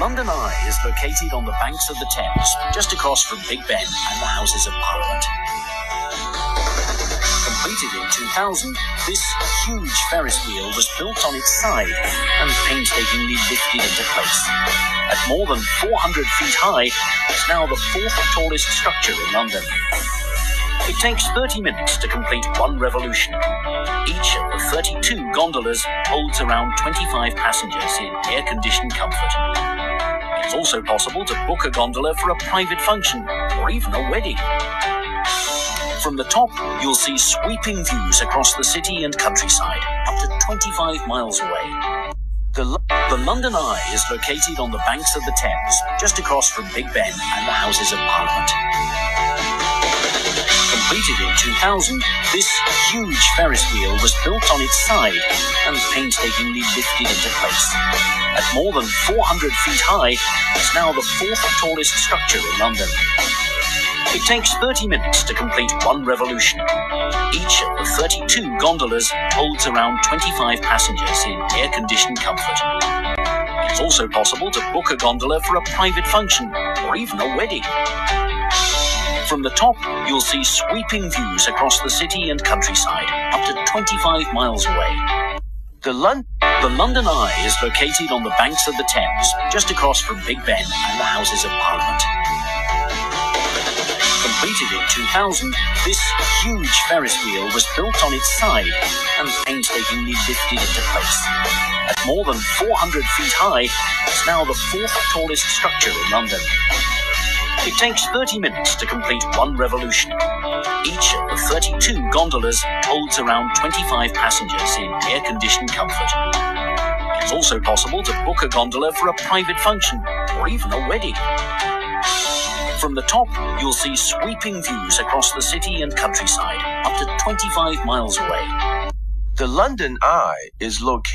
London Eye is located on the banks of the Thames, just across from Big Ben and the Houses of Parliament. Completed in 2000, this huge Ferris wheel was built on its side and painstakingly lifted into place. At more than 400 feet high, it's now the fourth tallest structure in London. It takes 30 minutes to complete one revolution. Each of the 32 gondolas holds around 25 passengers in air-conditioned comfort. It's also possible to book a gondola for a private function or even a wedding. From the top, you'll see sweeping views across the city and countryside, up to 25 miles away. The, Lo- the London Eye is located on the banks of the Thames, just across from Big Ben and the Houses of Parliament. Completed in 2000, this huge Ferris wheel was built on its side and painstakingly lifted into place. At more than 400 feet high, it's now the fourth tallest structure in London. It takes 30 minutes to complete one revolution. Each of the 32 gondolas holds around 25 passengers in air-conditioned comfort. It's also possible to book a gondola for a private function or even a wedding. From the top, you'll see sweeping views across the city and countryside, up to 25 miles away. The, Lon- the London Eye is located on the banks of the Thames, just across from Big Ben and the Houses of Parliament. Completed in 2000, this huge Ferris wheel was built on its side and painstakingly lifted into place. At more than 400 feet high, it's now the fourth tallest structure in London. It takes 30 minutes to complete one revolution. Each of the 32 gondolas holds around 25 passengers in air-conditioned comfort. It's also possible to book a gondola for a private function or even a wedding. From the top, you'll see sweeping views across the city and countryside, up to 25 miles away. The London Eye is located